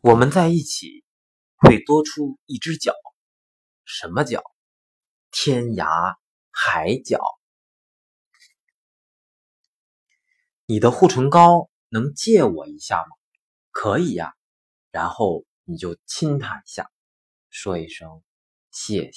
我们在一起会多出一只脚，什么脚？天涯海角。你的护唇膏能借我一下吗？可以呀，然后你就亲他一下，说一声谢谢。